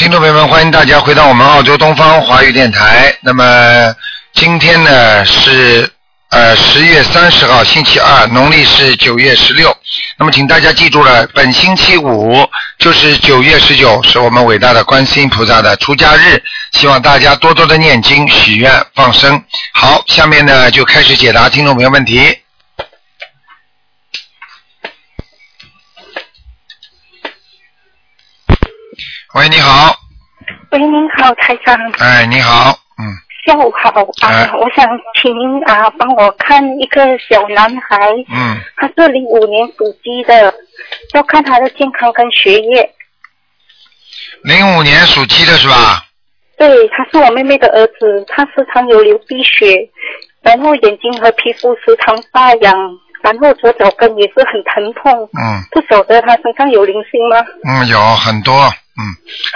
听众朋友们，欢迎大家回到我们澳洲东方华语电台。那么今天呢是呃十月三十号，星期二，农历是九月十六。那么请大家记住了，本星期五就是九月十九，是我们伟大的观世音菩萨的出家日。希望大家多多的念经、许愿、放生。好，下面呢就开始解答听众朋友问题。喂，你好，喂，您好，台长，哎，你好，嗯，下午好啊、哎。我想请您啊帮我看一个小男孩，嗯，他是零五年属鸡的，要看他的健康跟学业。零五年属鸡的是吧？对，他是我妹妹的儿子，他时常有流鼻血，然后眼睛和皮肤时常发痒，然后左脚跟也是很疼痛。嗯不晓得他身上有灵性吗？嗯，有很多，嗯，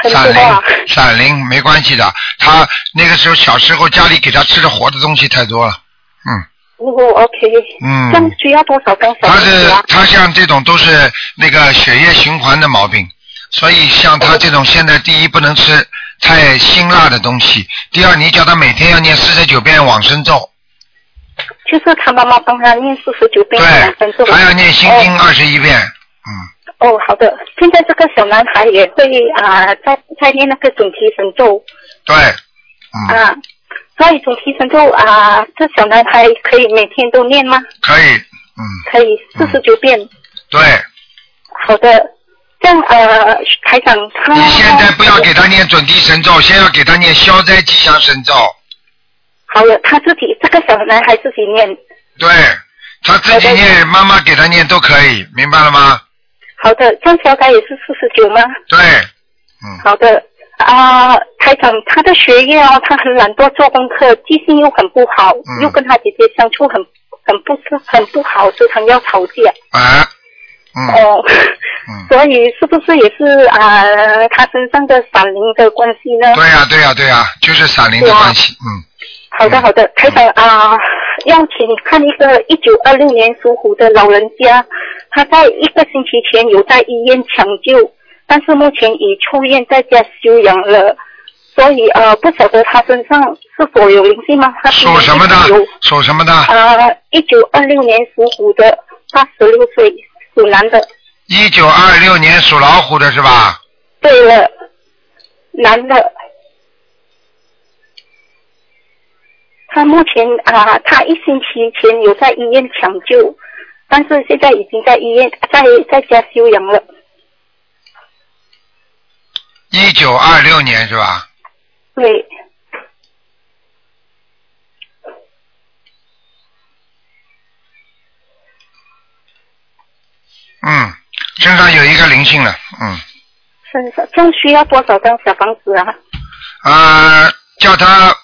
很闪。灵，闪灵没关系的。他那个时候小时候家里给他吃的活的东西太多了，嗯哦，OK，嗯这样需要多少张小他？是他像这种都是那个血液循环的毛病，所以像他这种现在第一不能吃太辛辣的东西，第二你叫他每天要念四十九遍往生咒，就是他妈妈帮他念四十九遍的往生咒，还要念心经二十一遍，嗯，哦，好的。现在这个小男孩也会啊、在在念那个准提神咒对，嗯，啊，所以准提神咒啊，这小男孩可以每天都念吗？可以，嗯，可以，四十九遍。对。好的，这样呃，台长他你现在不要给他念准提神咒，先要给他念消灾吉祥神咒。好了，他自己这个小男孩自己念。对，他自己念，妈妈给他念都可以，明白了吗？好的，这样小凯也是四十九吗？对，嗯，好的。啊、台长，他的学业哦，他很懒惰做功课，记性又很不好，嗯又跟他姐姐相处很很不是很不好，时常要吵架。啊，嗯，哦，嗯，所以是不是也是啊、他身上的闪灵的关系呢？对呀、对呀、对呀、就是闪灵的关系，嗯，好的，好的，台长啊、要请你看一个一九二六年属虎的老人家，他在一个星期前有在医院抢救，但是目前已出院在家休养了，所以呃不晓得他身上是否有灵性吗？他属什么的？属什么的？呃，一九二六年属虎的，八十六岁，属男的。一九二六年属老虎的是吧？对了，男的。他目前啊，他一星期前有在医院抢救，但是现在已经在医院在在家休养了。一九二六年是吧？对，嗯，身上有一个灵性了，嗯，身上这样需要多少张小房子啊？呃，叫他，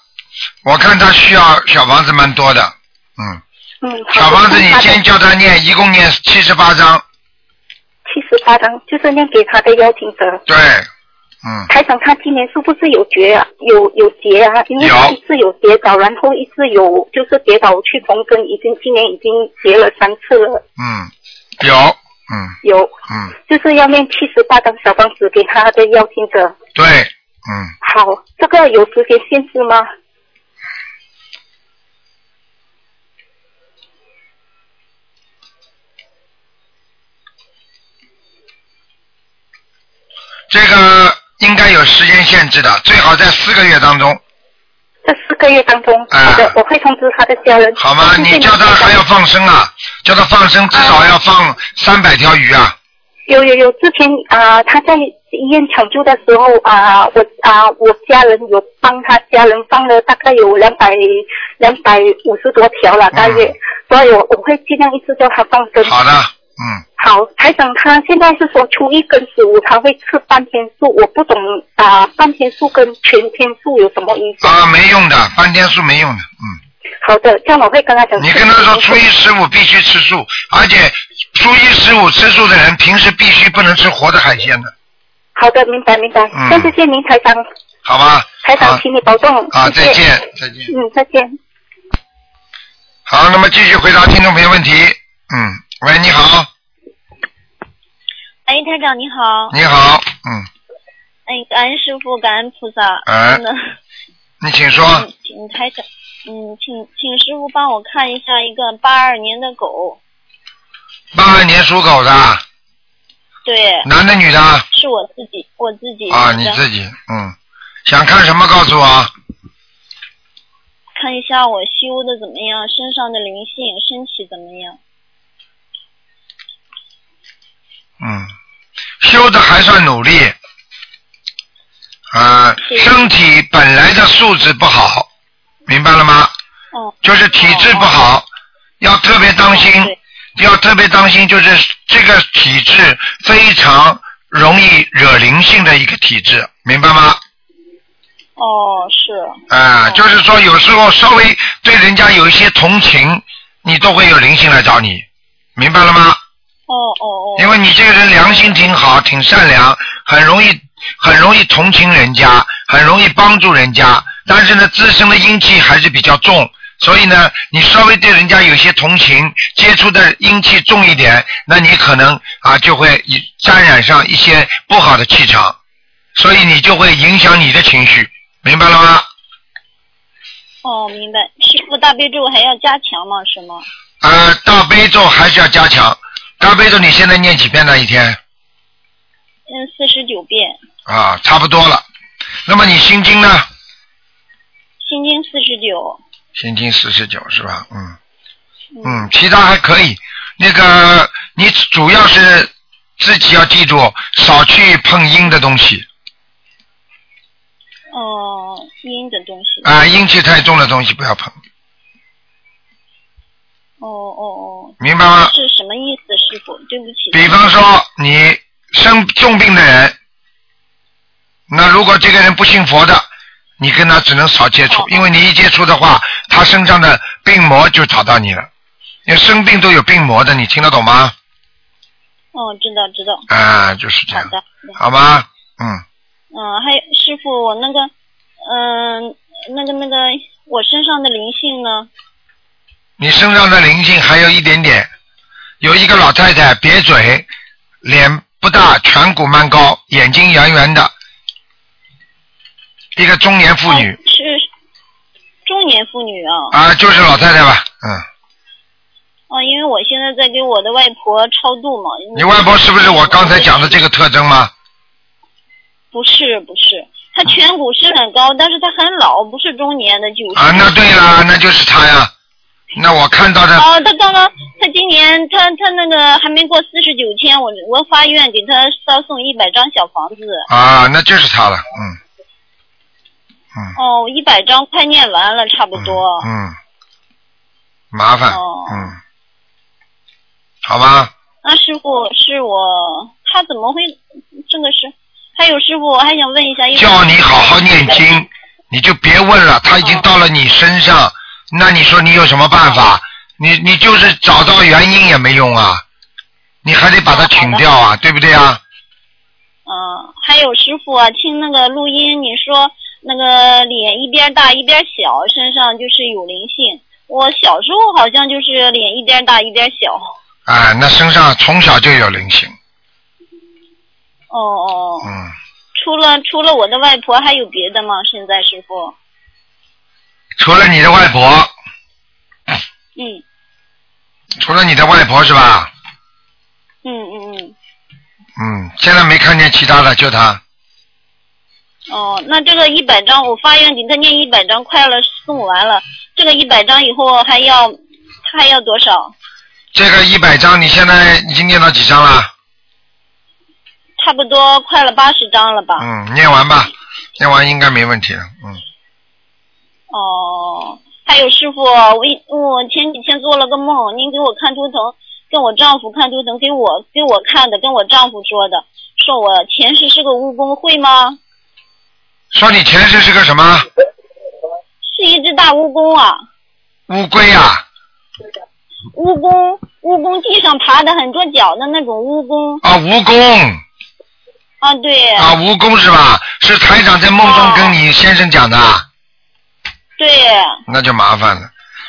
我看他需要小房子蛮多的，嗯。嗯，小房子，你先叫他念，一共念七十八章。七十八张，就是念给他的邀请者。对，嗯，台长，他今年是不是有绝啊？有有结啊？因为他一次有跌倒，然后一次有就是跌倒去缝针，已经今年已经结了三次了。嗯，有，嗯有，嗯，就是要念七十八张小房子给他的邀请者。对，嗯，好，这个有时间限制吗？这个应该有时间限制的，最好在四个月当中，这四个月当中，啊。好的，我会通知他的家人。好吗？你叫他还要放生啊，叫他放生至少要放三百条鱼啊，有有有，之前啊、他在医院抢救的时候啊、我啊、我家人有帮他家人放了大概有两百两百五十多条了，大约，所以我我会尽量一直叫他放生。好的，嗯，好，台长他现在是说初一跟十五他会吃半天素，我不懂啊、半天素跟全天素有什么意思？啊，没用的，半天素没用的，嗯，好的，这样我会跟他讲。你跟他说初一十五必须吃素，而且初一十五吃素的人平时必须不能吃活的海鲜的，好的，明白明白。嗯那谢谢您，台长，好吧？台长，请你保重。啊，再见，再见。嗯，再见。好，那么继续回答听众朋友问题。嗯，喂，你好，哎，台长你好。你好，嗯，哎，感恩师傅，感恩菩萨，哎真的。你请说。嗯，请台长，嗯，请请师傅帮我看一下一个八二年的狗，八二年属狗的，对，男的女的？是我自己，我自己啊，你自己，嗯，想看什么告诉我。看一下我修的怎么样，身上的灵性，身体怎么样？嗯，修的还算努力，啊、是。身体本来的素质不好，明白了吗？哦，就是体质不好，要特别当心，对。要特别当心，就是这个体质非常容易惹灵性的一个体质，明白吗？哦，是，啊、哦。就是说有时候稍微对人家有一些同情，你都会有灵性来找你，明白了吗？哦哦哦，因为你这个人良心挺好，挺善良，很容易很容易同情人家，很容易帮助人家，但是呢，自身的阴气还是比较重，所以呢，你稍微对人家有些同情，接触的阴气重一点，那你可能啊就会以沾染上一些不好的气场，所以你就会影响你的情绪，明白了吗？哦，明白。师傅大悲咒还要加强吗？是吗？呃，大悲咒还是要加强。大悲咒你现在念几遍呢？一天？嗯，四十九遍，啊，差不多了。那么你心经呢？心经四十九。心经四十九是吧？嗯嗯，嗯，其他还可以。那个你主要是自己要记住，少去碰阴的东西哦，阴的东西。啊，阴气太重的东西不要碰，哦哦哦，明白吗？是什么意思，师傅？对不起。比方说你生重病的人，那如果这个人不信佛的，你跟他只能少接触哦，因为你一接触的话，他身上的病魔就找到你了。因为生病都有病魔的，你听得懂吗？哦，知道知道。啊，就是这样，好的。好吗？嗯，嗯，还有师傅，我那个，嗯、那个那个，我身上的灵性呢？你身上的灵性还有一点点，有一个老太太瘪嘴，脸不大，颧骨蛮高，眼睛圆圆的，一个中年妇女哦是中年妇女啊。啊，就是老太太吧，嗯。哦，因为我现在在给我的外婆超度嘛。你外婆是不是我刚才讲的这个特征吗？不是不是，她颧骨是很高，但是她很老，不是中年的，九十。啊，那对了，那就是她呀。那我看到的哦，他刚刚，他今年，他他那个还没过四十九天，我我发愿给他捎送一百张小房子。啊，那就是他了，嗯，嗯，哦，一百张快念完了，差不多。嗯，麻烦，哦嗯，好吧，那师傅是我，他怎么会这个是？还有师傅，我还想问一下，叫你好好念经，你就别问了，他已经到了你身上，那你说你有什么办法？你你就是找到原因也没用啊，你还得把它请掉啊，对不对啊？嗯，还有师傅啊，听那个录音，你说那个脸一边大一边小，身上就是有灵性。我小时候好像就是脸一边大一边小。啊，那身上从小就有灵性，哦哦，嗯，除了除了我的外婆，还有别的吗？现在师傅？除了你的外婆，嗯除了你的外婆是吧？嗯嗯嗯。嗯，现在没看见其他的，就他。哦，那这个一百张，我发愿给他念一百张，快了送完了。这个一百张以后还要，他还要多少？这个一百张，你现在已经念到几张了？差不多快了八十张了吧？嗯，念完吧，念完应该没问题了。嗯，哦，还有师傅，我一我前几天做了个梦，您给我看图腾，跟我丈夫看图腾，给我给我看的，跟我丈夫说的，说我前世是个蜈蚣，会吗？说你前世是个什么是一只大蜈蚣啊，乌龟啊？蜈蚣，蜈蚣地上爬的很多脚的那种蜈蚣啊，蜈蚣啊，对，啊，蜈蚣是吧？是台长在梦中跟你先生讲的啊，对，那就麻烦了。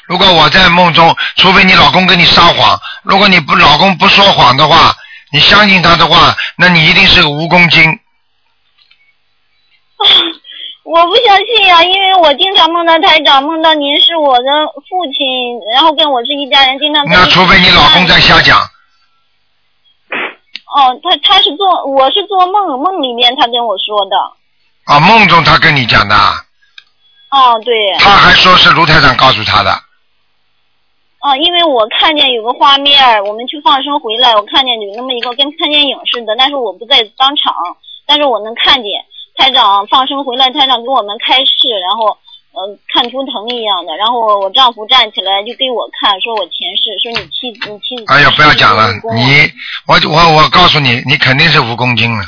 如果我在梦中，除非你老公跟你撒谎，如果你不老公不说谎的话，你相信他的话，那你一定是个蜈蚣精。我不相信呀、因为我经常梦到台长，梦到您是我的父亲，然后跟我是一家人，经常那除非你老公在瞎讲，哦，他他是做，我是做梦梦里面他跟我说的。啊，梦中他跟你讲的，哦，对，他还说是卢台长告诉他的，哦，因为我看见有个画面，我们去放生回来，我看见有那么一个跟看电影似的，但是我不在当场，但是我能看见台长放生回来，台长给我们开示，然后嗯、呃看图腾一样的，然后我丈夫站起来就给我看，说我前世，说你妻你妻子。哎呀，不要讲了你我我我告诉你，你肯定是蜈蚣精了。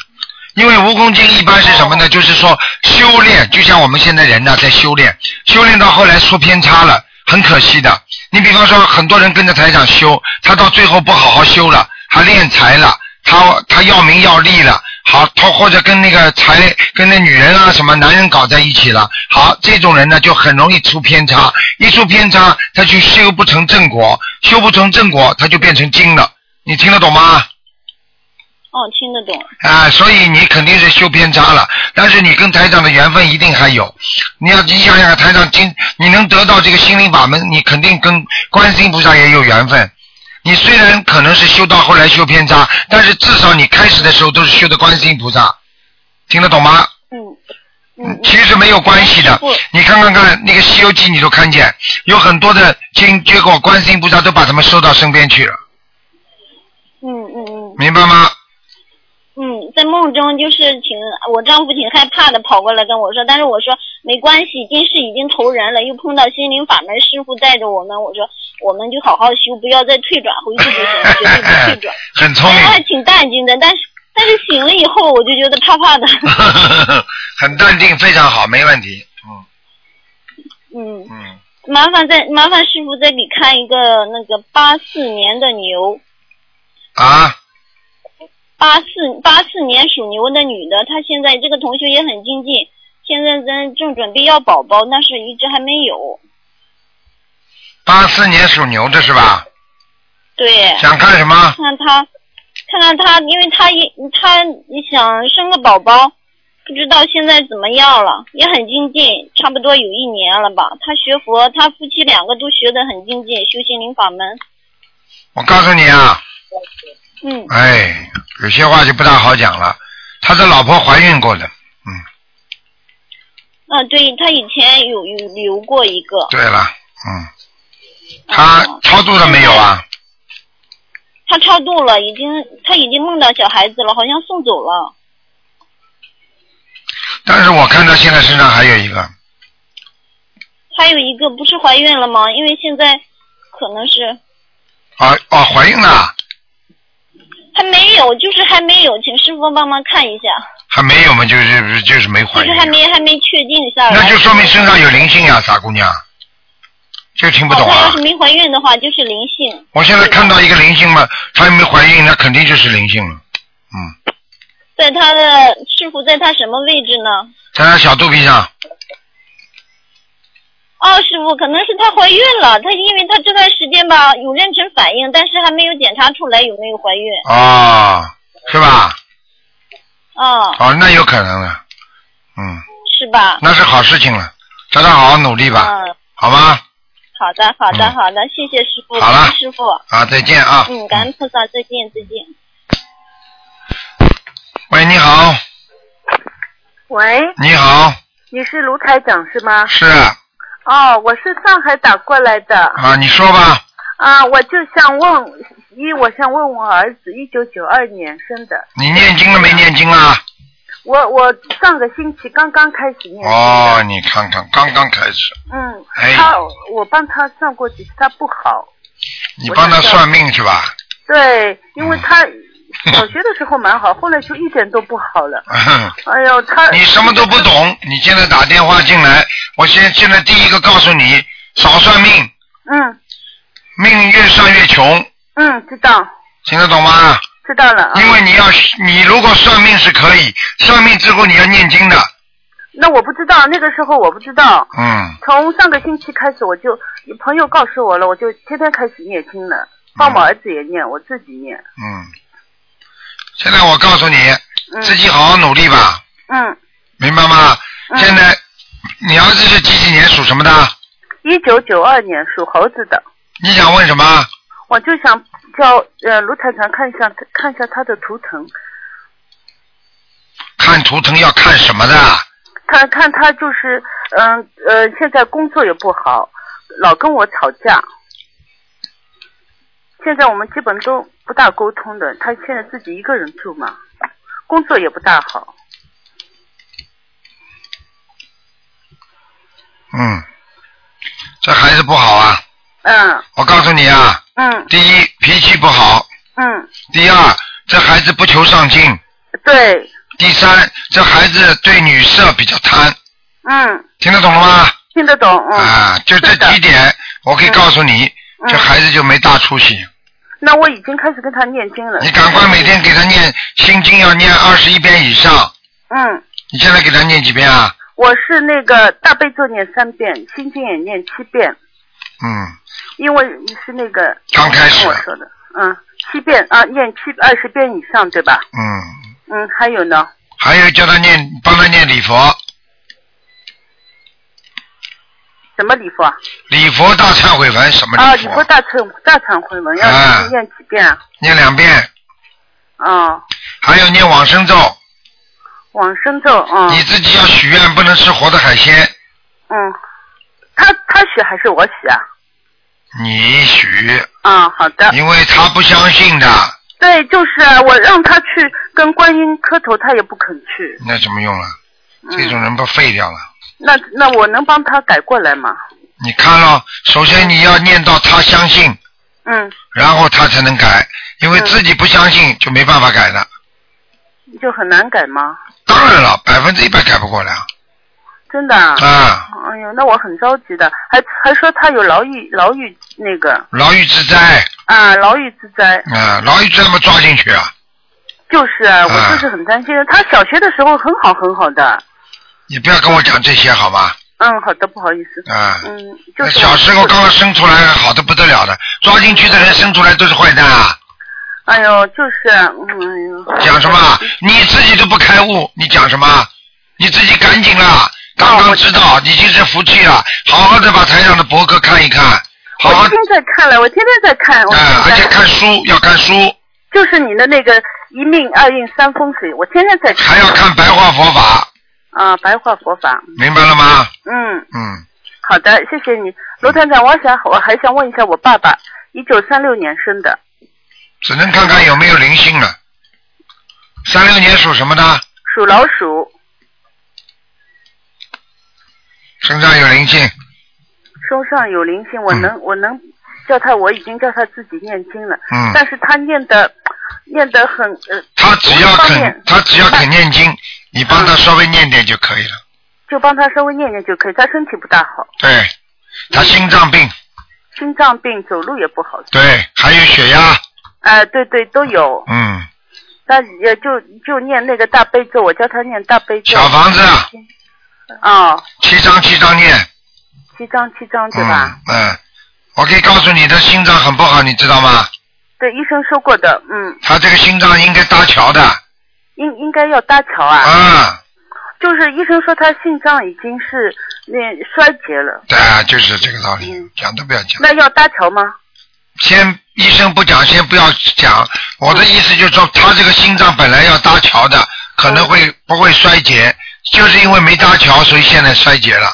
因为蜈蚣精一般是什么呢？就是说修炼，就像我们现在人呢在修炼，修炼到后来出偏差了，很可惜的。你比方说，很多人跟着台长修，他到最后不好好修了，他敛财了，他他要名要利了，好，他或者跟那个财跟那女人啊什么男人搞在一起了，好，这种人呢就很容易出偏差，一出偏差，他就修不成正果，修不成正果，他就变成精了。你听得懂吗？哦，听得懂。啊，所以你肯定是修偏差了，但是你跟台长的缘分一定还有。你要你想想看，台长今你能得到这个心灵法门，你肯定跟观世音菩萨也有缘分。你虽然可能是修到后来修偏差，但是至少你开始的时候都是修的观世音菩萨，听得懂吗？嗯嗯。其实没有关系的。你看看看那个《西游记》，你都看见有很多的经，结果观世音菩萨都把他们收到身边去了，嗯嗯嗯明白吗？梦中就是挺我丈夫挺害怕的，跑过来跟我说，但是我说没关系，今世已经投人了，又碰到心灵法门师傅带着我们，我说我们就好好修，不要再退转回去就行了，绝对不退转。很聪明。哎，还挺淡定的，但是但是醒了以后我就觉得怕怕的。很淡定，非常好，没问题。嗯。嗯，嗯，麻烦再麻烦师傅再给看一个那个八四年的牛，啊，八四八四年属牛的女的，她现在这个同学也很精进，现在咱正准备要宝宝，但是一直还没有。八四年属牛的是吧？对，想看什么？看她，看看她，因为她一她想生个宝宝，不知道现在怎么样了，也很精进，差不多有一年了吧。她学佛，她夫妻两个都学得很精进，修心灵法门。我告诉你啊，嗯，哎，有些话就不大好讲了。他的老婆怀孕过的，嗯，啊，对他以前有有留过一个。对了，嗯，他哦超度了没有啊？他超度了，已经他已经梦到小孩子了，好像送走了。但是我看他现在身上还有一个，还有一个不是怀孕了吗？因为现在可能是啊啊，怀孕了，还没有，就是还没有，请师傅帮忙看一下，还没有嘛，就是就是没怀孕就是，还没还没确定下来。那就说明身上有灵性呀，傻姑娘，就听不哦，懂啊他要是。没怀孕的话，就是灵性。我现在看到一个灵性嘛，她又没怀孕，那肯定就是灵性了。嗯，在她的师傅在她什么位置呢？在她小肚皮上，哦，师傅，可能是她怀孕了。她因为她这段时间吧有妊娠反应，但是还没有检查出来有没有怀孕。哦，是吧？哦、哦，那有可能了。嗯，是吧？那是好事情了，叫她好好努力吧，嗯，好吗？好的，好的，嗯好的，谢谢师傅，好了感恩师傅。啊，再见啊。嗯，感恩菩萨，再见，再见。喂，你好，喂，你好，你是卢台长是吗？是哦，我是上海打过来的啊，你说吧。啊，我就想问，一我想问我儿子，一九九二年生的，你念经了没念经啊？我我上个星期刚刚开始念经哦，你看看，刚刚开始，嗯，哎他我帮他算过几次，他不好，你帮他算命是吧？对，因为他嗯 小学的时候蛮好，后来就一点都不好了。哎呦，他你什么都不懂，你现在打电话进来，我先现在第一个告诉你，少算命，嗯命越算越穷，嗯，知道听得懂吗？知道了啊。因为你要，你如果算命是可以，算命之后你要念经的，那我不知道，那个时候我不知道。嗯，从上个星期开始，我就朋友告诉我了，我就天天开始念经了，帮我儿子也念，我自己念。嗯。现在我告诉你，嗯自己好好努力吧，嗯明白吗？嗯现在你儿子是几几年属什么的？一九九二年属猴子的，你想问什么？我就想叫呃卢台长看一下看一下他的图腾，看图腾要看什么的？看看他就是嗯呃现在工作也不好，老跟我吵架。现在我们基本都不大沟通的，他现在自己一个人住嘛，工作也不大好。嗯，这孩子不好啊！嗯。我告诉你啊，嗯。第一脾气不好，嗯，第二这孩子不求上进，对，第三这孩子对女色比较贪，嗯，听得懂了吗？听得懂，嗯。啊，就这几点，我可以告诉你，嗯。这孩子就没大出息。那我已经开始跟他念经了。你赶快每天给他念心经，要念二十一遍以上。嗯，你现在给他念几遍啊？我是那个大悲咒念三遍，心经也念七遍，嗯，因为你是那个刚开始跟我说的，嗯，七遍啊，念七二十遍以上，对吧？嗯，嗯，还有呢，还有叫他念，帮他念礼佛，什么礼佛啊？礼佛大忏悔文什么啊，礼佛？礼佛大忏大忏悔文要啊念几遍啊？念两遍，啊，还有念往生咒。往生咒，嗯你自己要许愿，不能吃活的海鲜。嗯，他他许还是我许啊？你许，啊，好的。因为他不相信的，对，就是啊，我让他去跟观音磕头，他也不肯去。那怎么用了？嗯、这种人不废掉了。那那我能帮他改过来吗？你看了，首先你要念到他相信，嗯，然后他才能改，因为自己不相信就没办法改了。就很难改吗？当然了，百分之一百改不过来啊。真的啊？啊，哎呦，那我很着急的，还还说他有牢狱牢狱那个牢狱之灾啊，牢狱之灾。啊，牢狱之灾嘛抓进去啊！就是啊，我就是很担心。他小学的时候很好很好的。你不要跟我讲这些好吗？嗯，好的，不好意思。啊，嗯，就是小时候刚刚生出来好的不得了的，抓进去的人生出来都是坏蛋啊！哎呦，就是，嗯。讲什么？你自己都不开悟，你讲什么？你自己赶紧啦！刚刚知道已经是福气了，好好的把台上的博客看一看，好好我天天在看了，我天天在看。我啊，而且看书要看书，就是你的那个一命二运三风水，我天天在看。还要看白话佛法，啊，白话佛法。明白了吗？嗯，嗯，好的，谢谢你，罗团长。我想我还想问一下我爸爸，一九三六年生的，只能看看有没有灵性了。三六年属什么的？属老鼠，身上有灵性，身上有灵性，我能、我能叫他，我已经叫他自己念经了，嗯但是他念的念的很呃，他只要肯，他只要肯念经，你帮他稍微念念就可以了。就帮他稍微念念就可以。他身体不大好，对，他心脏病，心脏病，走路也不好。对，还有血压，哎、对对都有。嗯，那也就就念那个大悲咒，我教他念大悲咒。小房子啊，哦，七张七张念，七张七张对吧？嗯嗯，我可以告诉你他心脏很不好，你知道吗？对，医生说过的，嗯，他这个心脏应该搭桥的，应应该要搭桥啊。啊，就是医生说他心脏已经是那衰竭了，对啊，就是这个道理嗯，讲都不要讲。那要搭桥吗？先医生不讲，先不要讲。我的意思就是说，他这个心脏本来要搭桥的，可能会不会衰竭，就是因为没搭桥，所以现在衰竭了。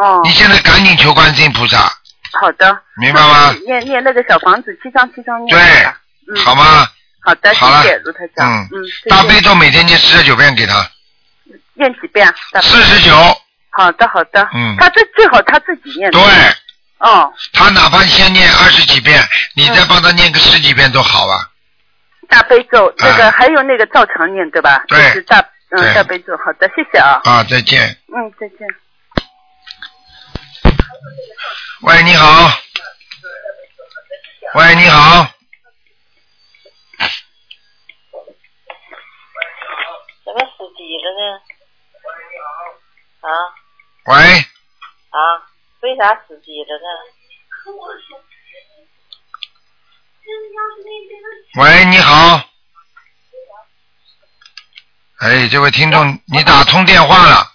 哦，你现在赶紧求观世音菩萨，好的。明白吗念念那个小房子七张七张念。对嗯，好吗？好的，谢谢卢台长。嗯嗯，大悲咒每天念四十九遍给他，念几遍四十九。好的，好的。嗯他这最好他自己念。对。哦，他哪怕先念二十几遍，你再帮他念个十几遍都好啊。大悲咒那个啊还有那个照常念对吧？对就是大嗯大悲咒。好的，谢谢啊。啊，再见。嗯，再见。喂，你好。喂，你好。怎么死机了呢？啊？喂？啊？为啥死机了呢？喂，你好。哎，这位听众，你打通电话了。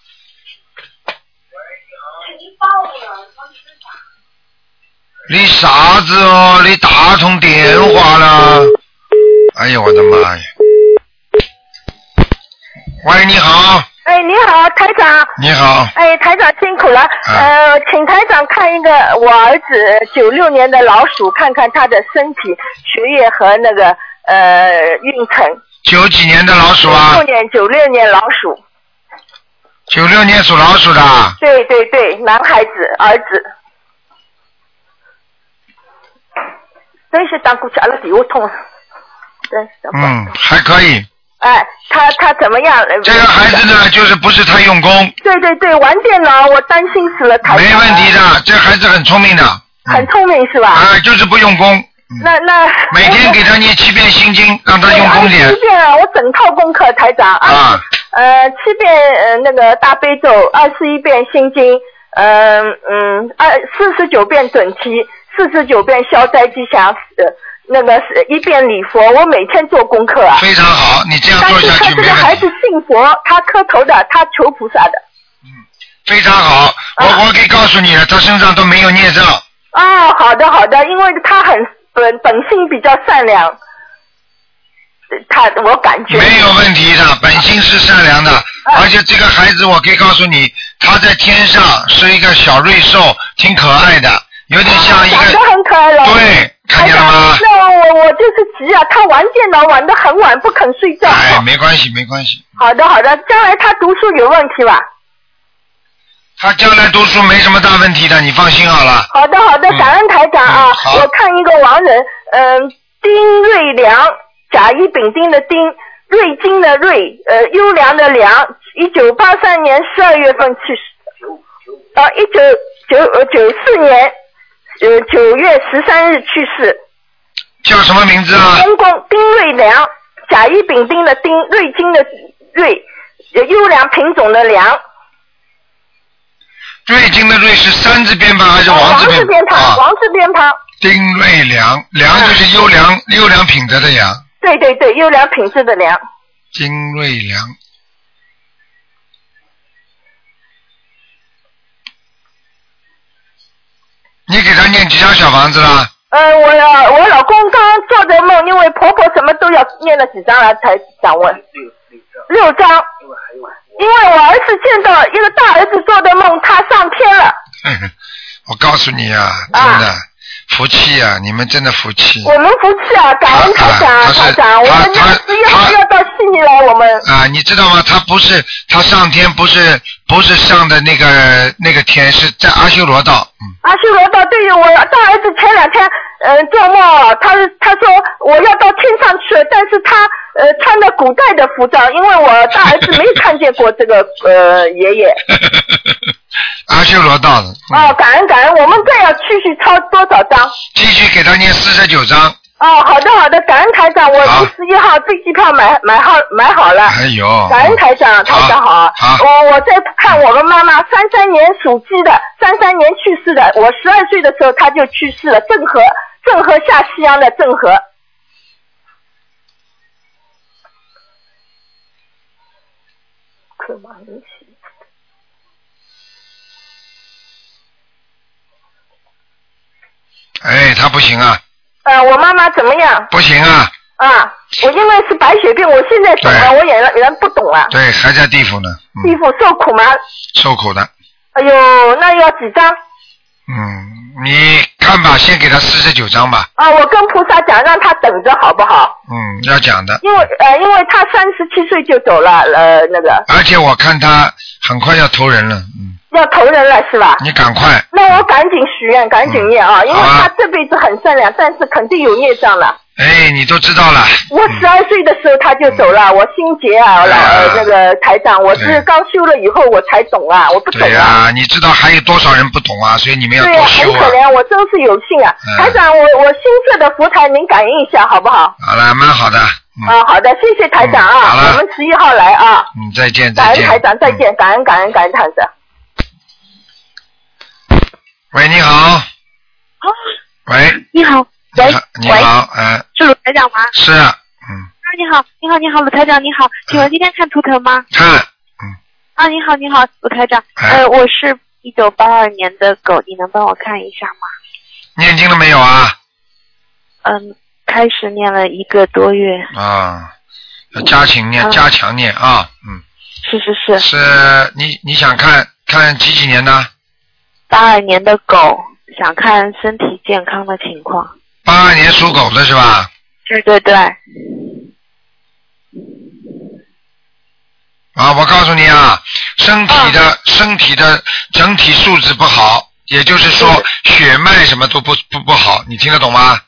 你啥子哦？你打通电话了？哎呀，我的妈呀！喂，你好，哎，你好，台长。你好，哎，台长辛苦了。呃，请台长看一个我儿子九六年的老鼠，看看他的身体、学业和那个呃运程。九几年的老鼠啊九六？年，九六年老鼠。九六年属老鼠的，对对对，男孩子，儿子。真是打过去，阿拉电话通了。真是。嗯，还可以。哎，他他怎么样？这个孩子呢，就是不是太用功，对对对，玩电脑，我担心死了。没问题的，这孩子很聪明的，很聪明是吧？啊，就是不用功，那那每天给他念七遍心经，让他用功点七遍啊，我整套功课，台长啊。呃，七遍呃那个大悲咒，二十一遍心经，嗯、嗯，二四十九遍准提，四十九遍消灾吉祥，呃，那个是一遍礼佛，我每天做功课啊。非常好，你这样做下去他这个孩子信佛，他磕头的，他求菩萨的。嗯非常好。我我可以告诉你了，他身上都没有孽障，哦，好的好的，因为他很本本性比较善良，呃他我感觉没有问题的，本性是善良的，而且这个孩子我可以告诉你，他在天上是一个小瑞兽，挺可爱的，有点像一长得个很可爱了。对，看见了吗？那我我就是急啊，他玩电脑玩的很晚，不肯睡觉。哎，没关系没关系，好的好的，将来他读书有问题吧？他将来读书没什么大问题的，你放心好了。好的好的，感恩台长啊！我看一个亡人，嗯，丁瑞良，甲乙丙丁的丁，瑞金的瑞，呃，优良的良，一九八三年十二月份去世，啊，一九九呃九四年，呃九月十三日去世。叫什么名字啊？公公丁瑞良，甲乙丙丁的丁，瑞金的瑞，呃优良品种的良，瑞金的瑞是三字边旁还是王王字字边旁，啊，王字边旁，丁瑞良，良就是优良优良品德的良，对对对，优良品质的良。丁瑞良。你给他念几张小房子啦？嗯，我要我老公刚刚做的梦，因为婆婆什么都要念了几张了才想问。六张。因为我儿子见到一个大儿子做的梦，他上天了。我告诉你啊，真的、福气啊，你们真的福气我们福气啊，感恩台长，他是台长，我们他他十一号要到悉尼来，我们啊！你知道吗？他不是他上天，不是不是上的那个那个天，是在阿修罗道。阿修罗道对于我大儿子前两天，呃，做梦，他他说我要到天上去了，但是他呃穿的古代的服装，因为我大儿子没看见过这个呃爷爷。阿修罗道的，哦，感恩感恩，我们再要继续抄多少张？继续给他念四十九章。哦，好的好的，感恩台长，我好十一号飞机票买买好买好了。哎呦，感恩台长，台长好。好我我在看我们妈妈三三年属鸡的，三三年去世的。我十二岁的时候她就去世了，郑和，郑和下西洋的郑和。克马哎，他不行啊，呃，我妈妈怎么样？不行啊，啊，我因为是白血病，我现在懂了，我原来原来不懂了。对，还在地府呢，地府受苦吗？受苦的。哎呦，那要几张？嗯，你看吧，先给他四十九张吧。啊，我跟菩萨讲，让他等着好不好？嗯，要讲的。因为呃，因为他三十七岁就走了，呃，那个而且我看他很快要投人了，嗯，要投人了是吧？你赶快。那我赶紧许愿，赶紧念啊，因为他这辈子很善良，但是肯定有孽障了。哎，你都知道了。我十二岁的时候他就走了，我心结啊，老呃那个台长，我是刚修了以后我才懂啊，我不懂对呀、啊。你知道还有多少人不懂啊？所以你们要对呀，多修啊。很可怜，我真是有幸啊！嗯台长，我我新设的佛台，您感应一下好不好？好了，蛮好的。嗯，啊，好的，谢谢台长啊，了我们十一号来啊，嗯，再见，感再见。恩台长，再见，感恩感恩感恩台长。喂，你好。喂，你好，喂你好，，你好，嗯，是鲁台长吗？是，嗯，啊，你好，你好，你好，鲁台长，你好，请问今天看图腾吗？看，啊，你好，你好，鲁台长，哎呃，我是一九八二年的狗，你能帮我看一下吗？念经了没有啊？嗯，开始念了一个多月。啊，要加强念，嗯加强念啊，嗯，是是是，是你你想看看几几年的？八二年的狗，想看身体健康的情况。八二年属狗的是吧？对对对，啊，我告诉你啊，身体的、身体的整体素质不好，也就是说血脉什么都不不不好，你听得懂吗？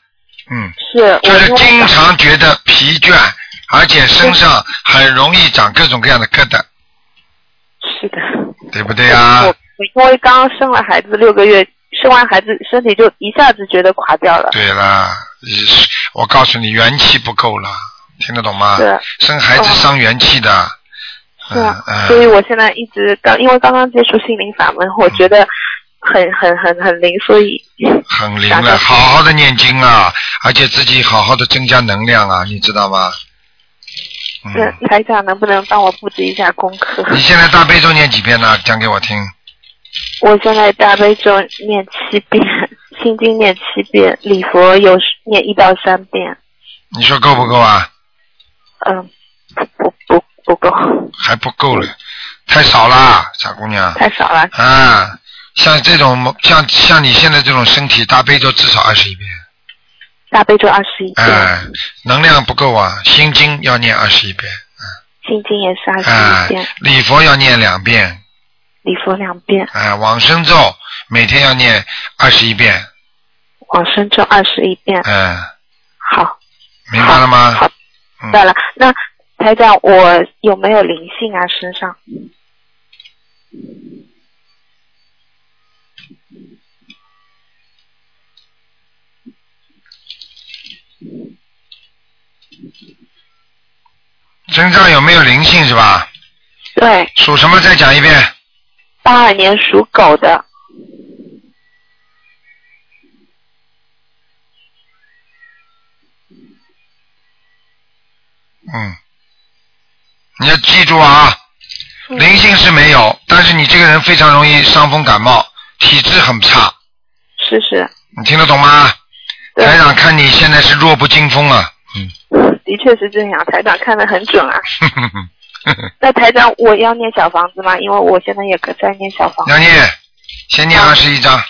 嗯，是就是经常觉得疲倦，而且身上很容易长各种各样的疙瘩，是的。对不对啊我？我因为刚生了孩子六个月，生完孩子身体就一下子觉得垮掉了。对了，是我告诉你，元气不够了，听得懂吗？是生孩子哦伤元气的。是啊，嗯嗯所以我现在一直刚，因为刚刚接触心灵法门，我觉得很很很很灵，所以很灵了，好好的念经啊，而且自己好好的增加能量啊，你知道吗？嗯，那台长能不能帮我布置一下功课？你现在大悲咒念几遍呢？讲给我听。我现在大悲咒念七遍，心经念七遍，礼佛有时念一到三遍。你说够不够啊？嗯，不不不不够，还不够了，太少了，小姑娘。太少了。啊，像这种像像你现在这种身体，大悲咒至少二十一遍。大悲咒二十一遍，哎，能量不够啊，心经要念二十一遍。心经也是二十哎一遍，，礼佛要念两遍。礼佛两遍，哎，往生咒每天要念二十一遍。往生咒二十一遍。嗯，好，明白了吗？好，嗯对了，那台长，我有没有灵性啊？身上？身上有没有灵性是吧？对，属什么？再讲一遍。八二年属狗的，嗯，你要记住啊，嗯。灵性是没有，但是你这个人非常容易伤风感冒，体质很差，是是，你听得懂吗？对。台长看你现在是弱不禁风啊，嗯，的确是这样。台长看得很准啊。那台长，我要念小房子吗？因为我现在也可在念小房子，要念，先念二十一章，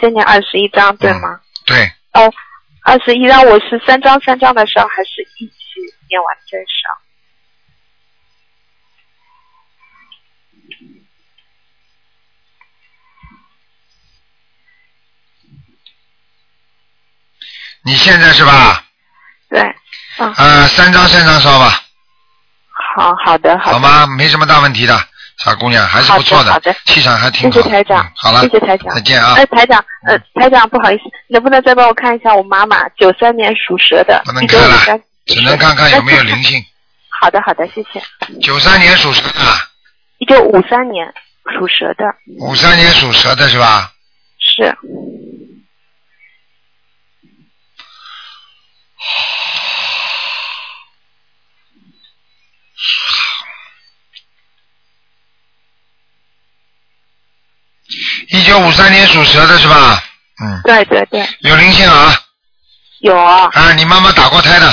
先念二十一章，对吗？对，哦，二十一章我是三张三张的烧，还是一起念完再烧？你现在是吧？对，嗯，呃，三张三张烧吧，好好的好的，好吗？没什么大问题的，小姑娘还是不错好的好的气场还挺谢好。谢台长嗯，好了，谢谢台长再见啊哎，。台长，呃，台长，不好意思，能不能再帮我看一下我妈妈，九三年属蛇的，不能看了只能看看有没有灵性。好的，好的，谢谢。九三年属蛇的，一九五三年属蛇的，五三年属蛇的是吧？是一九五三年属蛇的是吧？嗯，对对对，有灵性啊有啊，啊！你妈妈打过胎的，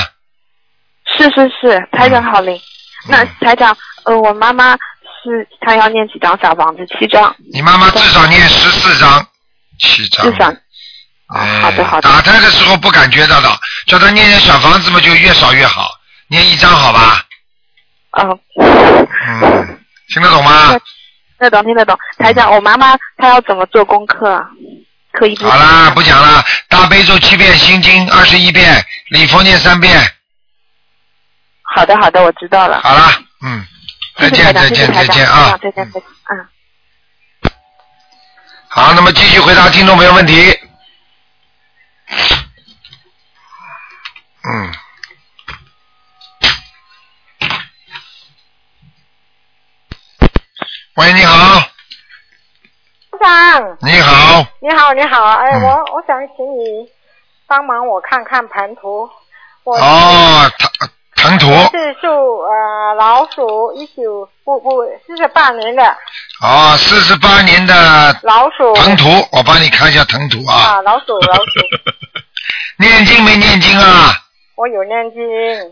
是是是，台长好灵。那嗯台长，呃，我妈妈是她要念几张小房子？七张，你妈妈至少念十四张，七张。至少。哎好的好的打胎的时候不感觉到的，叫她念念小房子嘛，就越少越好，念一张好吧？嗯，嗯，听得懂吗？听得懂听得懂。台长，我妈妈她要怎么做功课啊？可以不？好啦，不讲了。大悲咒七遍，心经二十一遍，礼佛念三遍。好的好的，我知道了。好啦，嗯，再见再见再见啊！再见再见，嗯。好，那么继续回答听众朋友问题。嗯。喂，你好，部长，你好，你好，你好，哎，嗯我我想请你帮忙我看看盘图。我哦，他腾图是属呃老鼠，一九不不四十八年的哦，四十八年的老鼠。腾图，我帮你看一下腾图啊。啊，老鼠老鼠，念经没念经啊？我有念经。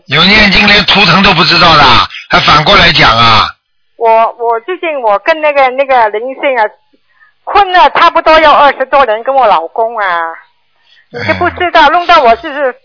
有念经连图腾都不知道的，还反过来讲啊？我我最近我跟那个那个灵性啊，困了差不多要二十多年，跟我老公啊，你就不知道，弄到我就是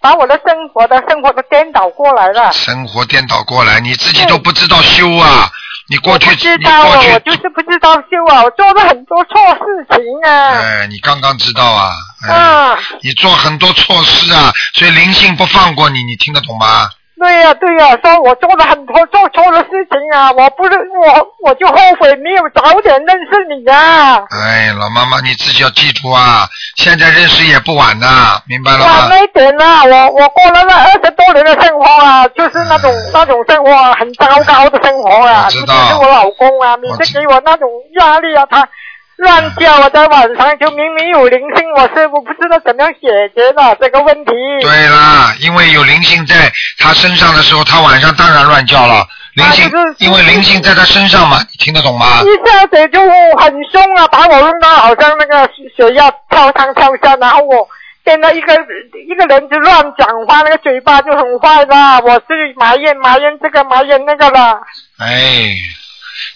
把我的生活的生活都颠倒过来了。生活颠倒过来，你自己都不知道修啊！你过去，知你道啊，过去我就是不知道修啊，我做了很多错事情啊。哎，你刚刚知道啊，哎，啊，你做很多错事啊，所以灵性不放过你，你听得懂吗？对呀、对呀、说我做了很多做错的事情啊，我不是我我就后悔没有早点认识你啊。哎，老妈妈你自己要记住啊，现在认识也不晚的，明白了吗？晚了一点啊，我我过了那二十多年的生活啊，就是那种、那种生活啊，很糟糕的生活啊，特别我知道是我老公啊，每次给我那种压力啊，他乱叫我在晚上就明明有灵性，我是我不知道怎么样解决的这个问题。对啦，因为有灵性在他身上的时候，他晚上当然乱叫了。灵性，因为灵性在他身上嘛，你听得懂吗？一下子就很凶啊，把我弄到好像那个血压跳上跳下，然后我变得一个一个人就乱讲话，那个嘴巴就很坏啦，我是埋怨埋怨这个埋怨那个了。哎，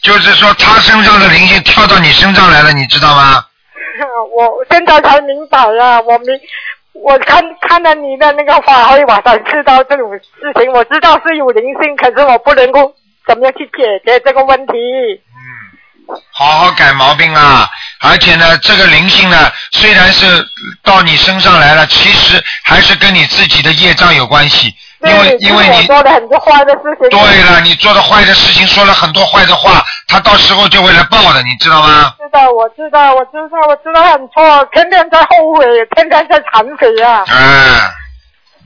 就是说他身上的灵性跳到你身上来了，你知道吗？我现在才明白了，我明我看看了你的那个法会，我才知道这种事情，我知道是有灵性，可是我不能够怎么样去解决这个问题。嗯好好改毛病啊！而且呢，这个灵性呢，虽然是到你身上来了，其实还是跟你自己的业障有关系。因为因为你做了很多坏的事情。对了，你做的坏的事情，说了很多坏的话，他到时候就会来报的，你知道吗？知道，我知道，我知道，我知道很错，天天在后悔，天天在忏悔啊。哎，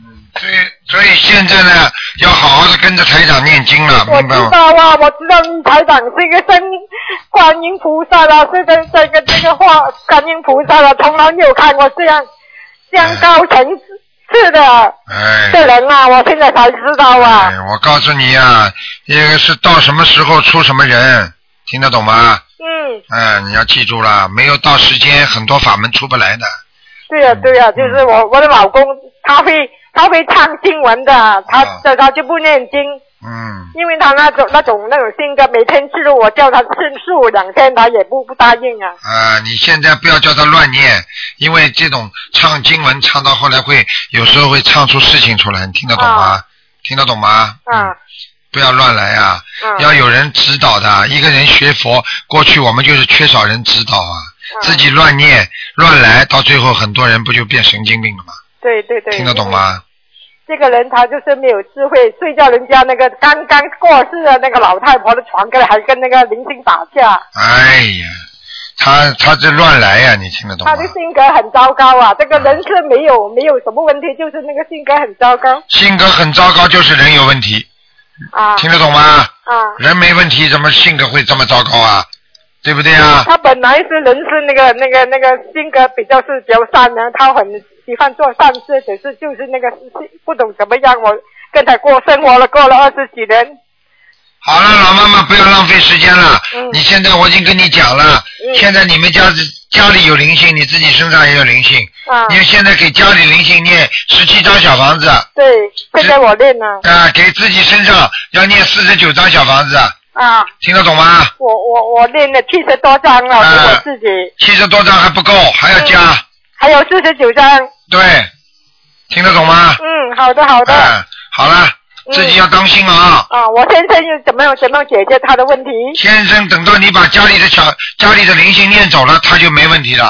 嗯，所以所以现在呢，要好好的跟着台长念经了，明白吗？道啊，我知道你台长是一个真观音菩萨啊，是跟这个这个话观音菩萨啊，从来没有看过这样这样高层次的哎。这人啊，我现在才知道啊。哎，我告诉你啊、一个是到什么时候出什么人，听得懂吗？嗯，哎，你要记住了，没有到时间，很多法门出不来的。对呀、对呀、就是我我的老公，他会他会唱经文的，他这他就不念经。嗯。因为他那种那种那种性格，每天吃我叫他吃素两天，他也不不答应啊。啊，你现在不要叫他乱念，因为这种唱经文唱到后来会有时候会唱出事情出来，你听得懂吗？听得懂吗？啊，不要乱来啊！要有人指导的。一个人学佛，过去我们就是缺少人指导啊，自己乱念乱来，到最后很多人不就变神经病了吗？对对对。听得懂吗？这个人他就是没有智慧，睡觉人家那个刚刚过世的那个老太婆的床跟还跟那个灵性打架，哎呀，他他这乱来呀、你听得懂吗他？的性格很糟糕啊。这个人是没有没有什么问题，就是那个性格很糟糕性格很糟糕，就是人有问题，啊听得懂吗？啊。人没问题，怎么性格会这么糟糕啊？对不对啊？他本来是人是那个那个那个性格比较是比较善良，他很喜欢做善事，可是就是那个不懂怎么样，我跟他过生活了，过了二十几年。好了，老妈妈，不要浪费时间了。嗯你现在我已经跟你讲了，现在你们家家里有灵性，你自己身上也有灵性。啊。你现在给家里灵性念十七张小房子，啊、对，现在我念了给自己身上要念四十九张小房子，啊，听得懂吗？我我我练了七十多张了，给我自己，七十多张还不够，还要加。还有四十九张。对，听得懂吗？嗯，好的好的。嗯，好了，自己要当心啊。啊，我先生又怎么样怎么样解决他的问题？先生，等到你把家里的小家里的灵性念走了，他就没问题了。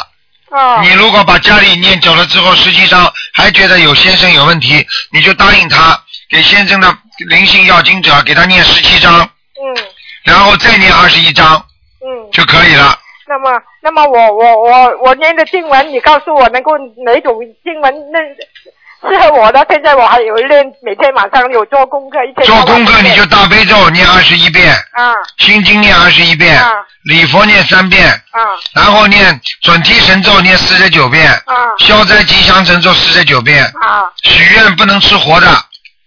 啊。你如果把家里念走了之后，实际上还觉得有先生有问题，你就答应他，给先生的灵性要经者给他念十七章，嗯。然后再念二十一章嗯。就可以了。那么，那么我我我我念的经文，你告诉我能够哪种经文那适合我的？现在我还有练，每天晚上有做功课，一天做功课你就大悲咒念二十一遍，啊。心经念二十一遍，啊。礼佛念三遍，啊。然后念准提神咒念四十九遍，啊。消灾吉祥神咒四十九遍，啊。许愿不能吃活的，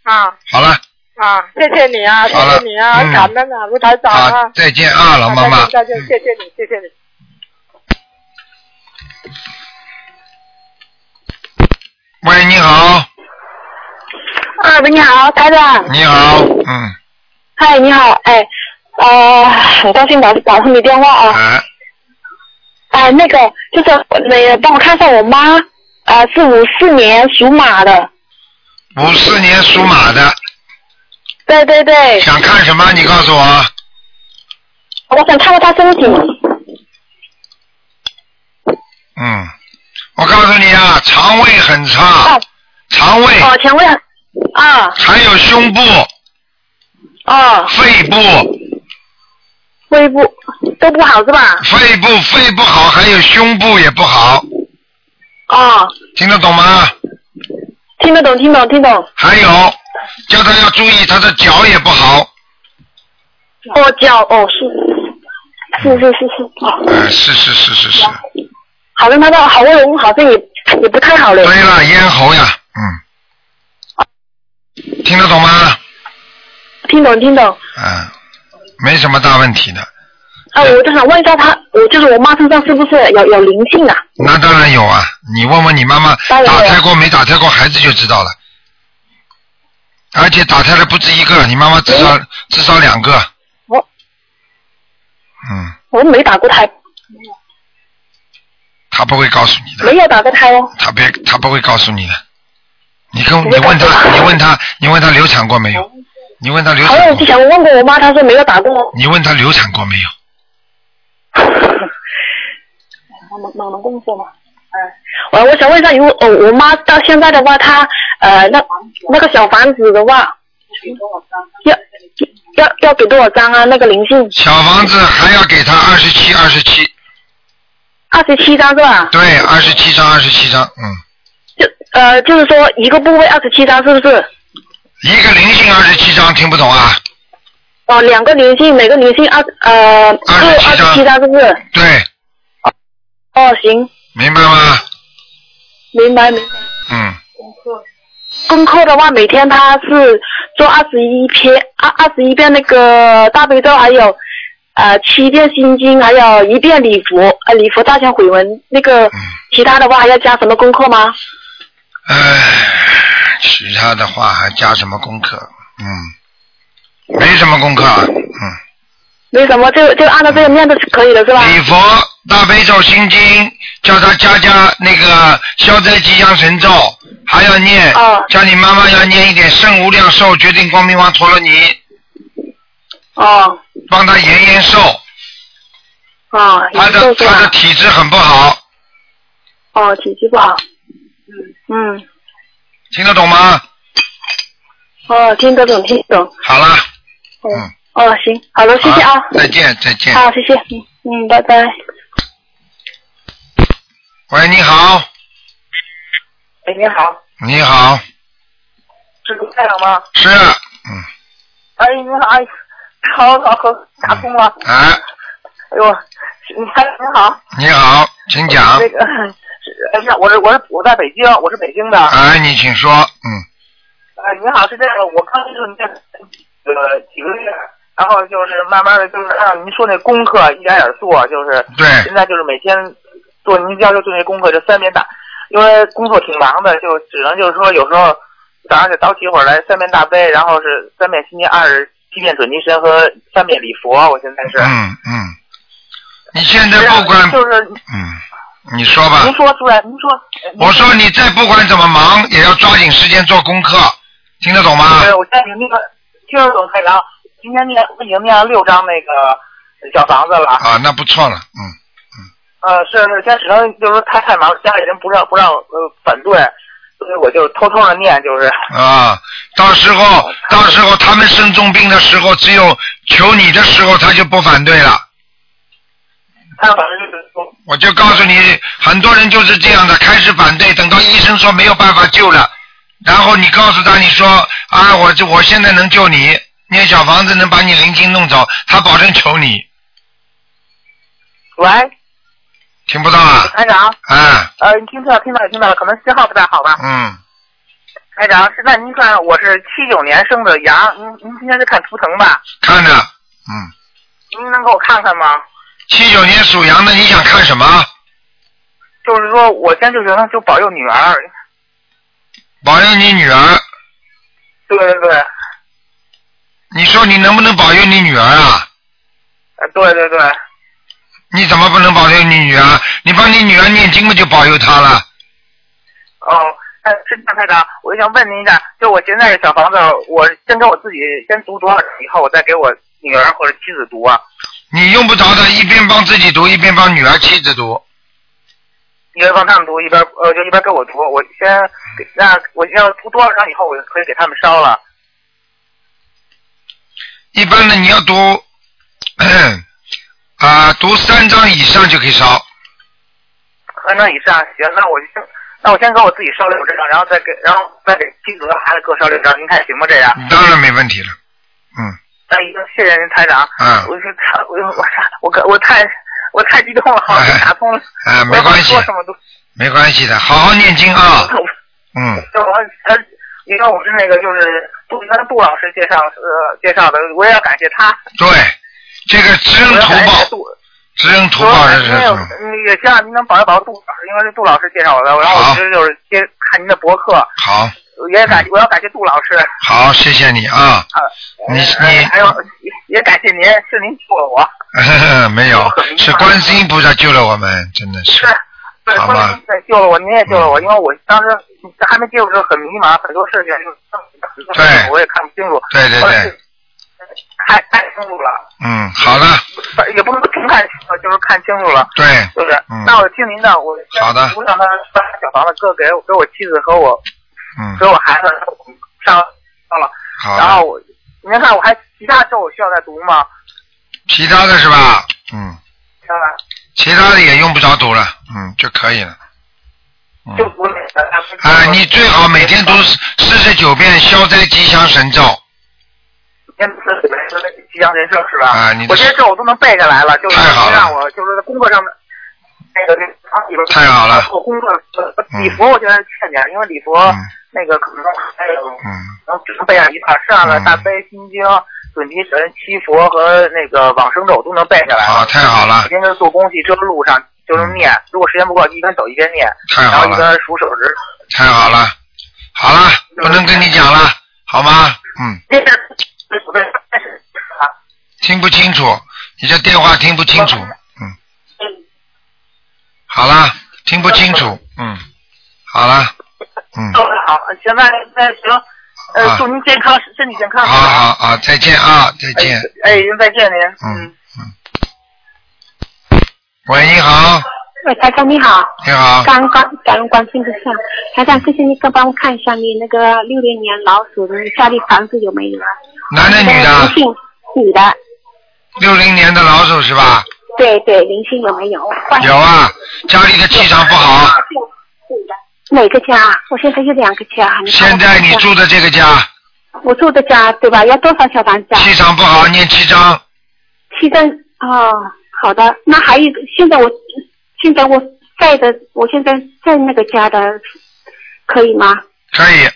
啊。好了，啊，谢谢你啊，谢谢你啊，嗯感恩啊，卢台长再见啊，老妈妈啊。再见，谢谢你，谢谢你。喂，你好，啊，喂，你好，台长。你好，嗯，嗨，你好，哎，呃，很高兴打打通你电话啊。哎，哎，那个就是你帮我看一下我妈，呃，是五四年属马的。五四年属马的，对对对，想看什么？你告诉我。我想看看他身体。嗯，我告诉你啊，肠胃很差，肠胃。哦，肠胃啊。还有胸部、啊，肺部、肺部。都不好是吧？肺部、肺不好，还有胸部也不好，啊，听得懂吗？听得懂，听懂，听懂。还有，叫他要注意，他的脚也不好，哦，脚哦是是是是是哦，呃，是是是是是，好像他的喉咙好像也也不太好了。对了，咽喉呀，嗯，听得懂吗？听懂听懂。嗯，没什么大问题的，啊，我就想问一下他，我就是我妈身上是不是有有灵性啊？那当然有啊，你问问你妈妈当然有打胎过没打胎过孩子就知道了，而且打胎的不止一个，你妈妈至少至少两个，我嗯，我没打过胎，她不会告诉你的，没有打过胎哦。她别她不会告诉你的，你跟你问告诉她，你问她，你问她流产过没有？你问她流产过。好像之，前我问过我妈，她说没有打过。你问她流产过没有？忙忙忙工作嘛。嗯，我我想问一下，如果哦，我妈到现在的话，她呃那那个小房子的话，要要要给多少张啊？那个灵性小房子还要给她二十七二十七，二十七张是吧？对，二十七张二十七张，嗯，就呃就是说一个部位二十七张是不是？一个灵性二十七张，听不懂啊？哦，两个灵性，每个灵性二呃各二十七张是不是？对，哦，行，明白吗？明白明白。嗯，功课功课的话，每天他是做二十一篇，二二十一遍那个大悲咒，还有呃七遍心经，还有一遍礼佛，呃礼佛大千悔文。那个其他的话还要加什么功课吗？唉，其他的话还加什么功课？嗯，没什么功课，嗯，没什么，就就按照这个念的是可以的，是吧？礼佛、大悲咒、心经，叫他加加那个消灾吉祥神咒，还要念，哦叫你妈妈要念一点圣无量寿决定光明王陀罗尼，哦帮他延延寿。哦，他的他的体质很不好，哦体质不好。嗯嗯听得懂吗？哦，听得懂，听得懂。好了，哦嗯，哦，行，好的，谢谢啊。再见再见。好，谢谢，嗯嗯，拜拜。喂，你好，喂，你好，你好，是卢太长吗？是，嗯，哎，你好，哎，好好好，打通了。哎，哎呦，你好你好，你好，请讲那。个是哎呀，我是我是我在北京，我是北京的。哎，你请说，嗯，哎，你好，是这样，我刚接触您这呃几个月，然后就是慢慢的就是按您说那功课一点点做，就是对现在就是每天做您要求做那功课就三遍大，因为工作挺忙的，就只能就是说有时候早上得早起一会儿来三遍大悲，然后是三遍心经，二十七遍准提神和三遍礼佛，我现在是。嗯嗯，你现在不管，就是嗯，你说吧您，说出来，您说。我说你再不管怎么忙，也要抓紧时间做功课，听得懂吗？对，我现在已经那个听得懂太长，今天念我已经念了六张那个小房子了。啊，那不错了，嗯嗯，呃，是是，现在只能就是说太太忙，家里人不让不让呃反对，所以我就偷偷的念，就是。啊，到时候到时候他们生重病的时候，只有求你的时候，他就不反对了。他反正就是说，我就告诉你，很多人就是这样的，开始反对，等到医生说没有办法救了，然后你告诉他，你说啊，我这我现在能救你，念小房子能把你灵性弄走，他保证求你，喂，听不到啊？台长，啊，呃，你听到听到听到了，可能信号不太好吧？嗯，台长，是那您看我是七九年生的羊，您您今天是看图腾吧？看着，嗯，您能给我看看吗？七九年属羊的，你想看什么？就是说我现在就觉得就保佑女儿，保佑你女儿。对对对，你说你能不能保佑你女儿啊？啊对对对，你怎么不能保佑你女儿？你帮你女儿念经不就保佑她了？哦，哎，是这样，台长，我就想问您一下，就我现在的小房子，我先给我自己先读多少章以后，我再给我女儿或者妻子读啊？你用不着的，一边帮自己读，一边帮女儿、妻子读。一边帮他们读，一边呃就一边给我读。我先给那我要读多少张以后，我就可以给他们烧了。一般的你要读 啊、读三张以上就可以烧。三张以上，行，那我就先那我先给我自己烧六张，然后再给然后再给妻子和孩子各烧六张，您看行吗？这样？当然没问题了。嗯那已经谢谢您台长。嗯我是太我我我我太我太激动了，好像打通了。哎、没关系，说什么都。没关系的，好好念经啊。嗯，就我呃，因为我是那个就是杜原来杜老师介绍呃介绍的，我也要感谢他。对，这个知恩图报，知恩图报是是因为我是。嗯也希望您能保一保佑杜老师，因为是杜老师介绍我的，然后我一直就是接看您的博客，好，也感我要感谢杜老师。好，谢谢你啊。你呃你还有也感谢您，是您救了我。没有，是观世音菩萨救了我们，真的是。对，关键是救了我，您也救了我，因为我当时还没接触的时候很迷茫，很多事情就对我也看不清楚。对对对看看清楚了，嗯，好的，也不能说全看清楚，就是看清楚了。对，就是？嗯那我听您的，我先好的我想他把小房子搁给我给我妻子和我嗯，给我孩子上上了，好然后我您看我还其他咒我需要再读吗？其他的是吧？嗯，看看其他的也用不着读了，嗯，就可以了。嗯就读哪个？啊，你最好每天读四十九遍消灾吉祥神咒。天赐吉祥人生是吧？啊你我这些咒我都能背下来了，就是让我就是在工作上的那个那个里边太好了我工作呃礼佛我现在欠点，因为礼佛嗯那个可能还有嗯，能只能背上一半，剩下的大悲心经、准提神、七佛和那个往生咒都能背下来。啊，太好了。每，天就是做东西，这路上就是念，如果时间不够，一边走一边念，太好了。然后一边数手指。太好了，好了，不能跟你讲了，好吗？嗯，听不清楚，你这电话听不清楚，嗯，好了，听不清楚，嗯，好了，嗯，都好，现在那行，啊呃，祝您健康，身体健康。好好好，再见啊，再见。哎，再见您。嗯喂，你好，喂，台长你好。你好，感恩关感恩关心的上，台长，谢谢你哥帮我看一下你那个六零年老鼠的家里房子有没有？男的女的灵？性女的，六零年的老鼠是吧？对对，灵性有没有？有啊，家里的气场不好。哪个家？我现在有两个家。你现在你住的这个家我住的家对吧？要多少小房子啊？气场不好，念七张。七张哦，好的。那还有一个，现在我现在我在的，我现在在那个家的，可以吗？可以，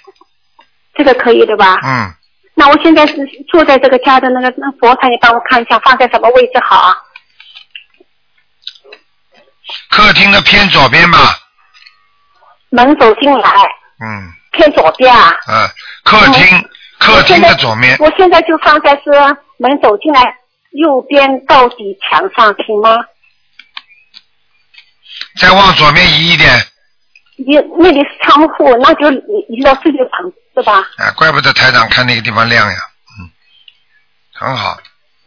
这个可以对吧？嗯，那我现在是坐在这个家的那个那佛台，你帮我看一下放在什么位置好啊？客厅的偏左边吧，门走进来，嗯。偏左边啊。嗯，客厅客厅的左面，我现在就放在是门走进来右边到底墙上，行吗？再往左面移一点，你那里是窗户，那就移到这个旁是吧？啊，怪不得台长看那个地方亮呀，嗯，很好，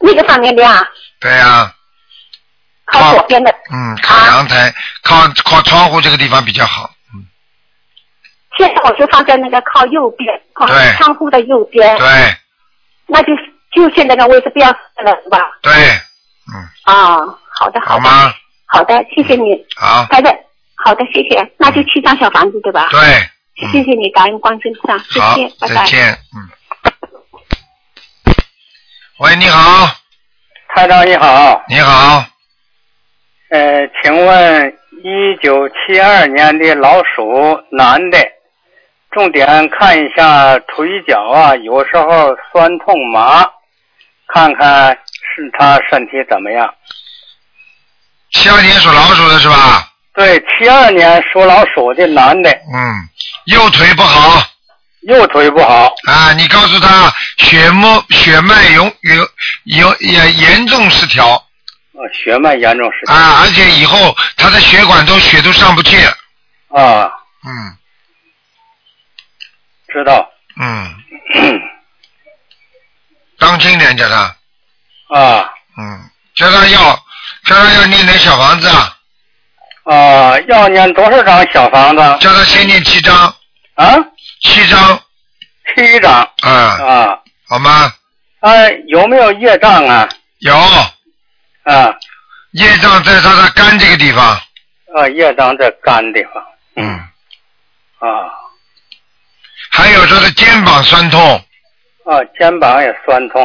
那个上面亮，对呀、靠左边的。嗯，靠阳台，靠靠窗户这个地方比较好，现在我就放在那个靠右边，靠对窗户的右边。对那就就现在的位置不要换了是吧？对，嗯啊、好的好的。好吗？好的，谢谢你。好，台的，好的，谢谢。那就七张小房子对吧？对，谢谢你，感恩观世菩萨，谢好谢，，拜拜。再见，嗯。喂，你好，台长你好，你好，呃，请问一九七二年的老鼠男的，重点看一下腿脚啊，有时候酸痛麻，看看是他身体怎么样。七二年属老鼠的是吧？对，七二年属老鼠的男的，嗯，右腿不好。右腿不好。啊，你告诉他血脉血脉有有有严严重失调。啊，血脉严重失调。啊，而且以后他的血管都血都上不去。啊，嗯知道。嗯，当心点叫他。啊嗯，叫他要叫他要念点小房子啊，啊，要念多少张小房子？叫他先念七张。啊？七张。七张。啊。啊。好吗？啊，有没有业障啊？有。啊。业障在他的肝这个地方。啊，业障在肝地方。嗯。啊还有他的肩膀酸痛。啊，肩膀也酸痛。